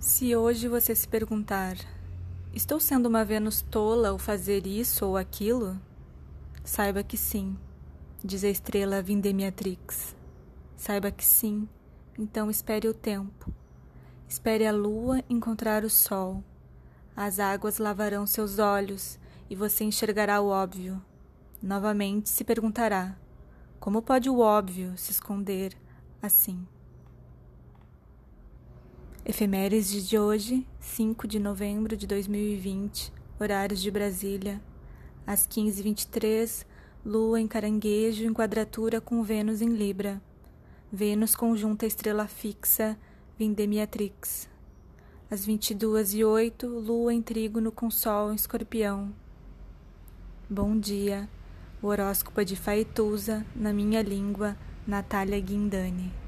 Se hoje você se perguntar: Estou sendo uma Vênus tola ao fazer isso ou aquilo? Saiba que sim, diz a estrela Vindemiatrix. Saiba que sim, então espere o tempo. Espere a lua encontrar o sol. As águas lavarão seus olhos e você enxergará o óbvio. Novamente se perguntará: como pode o óbvio se esconder assim? Efemérides de hoje, 5 de novembro de 2020, horários de Brasília, às 15h23, Lua em Caranguejo em quadratura com Vênus em Libra. Vênus conjunta estrela fixa Vindemiatrix. Às 22h08, Lua em Trígono com Sol em Escorpião. Bom dia. O horóscopo é de Faetusa, na minha língua, Natália Guindani.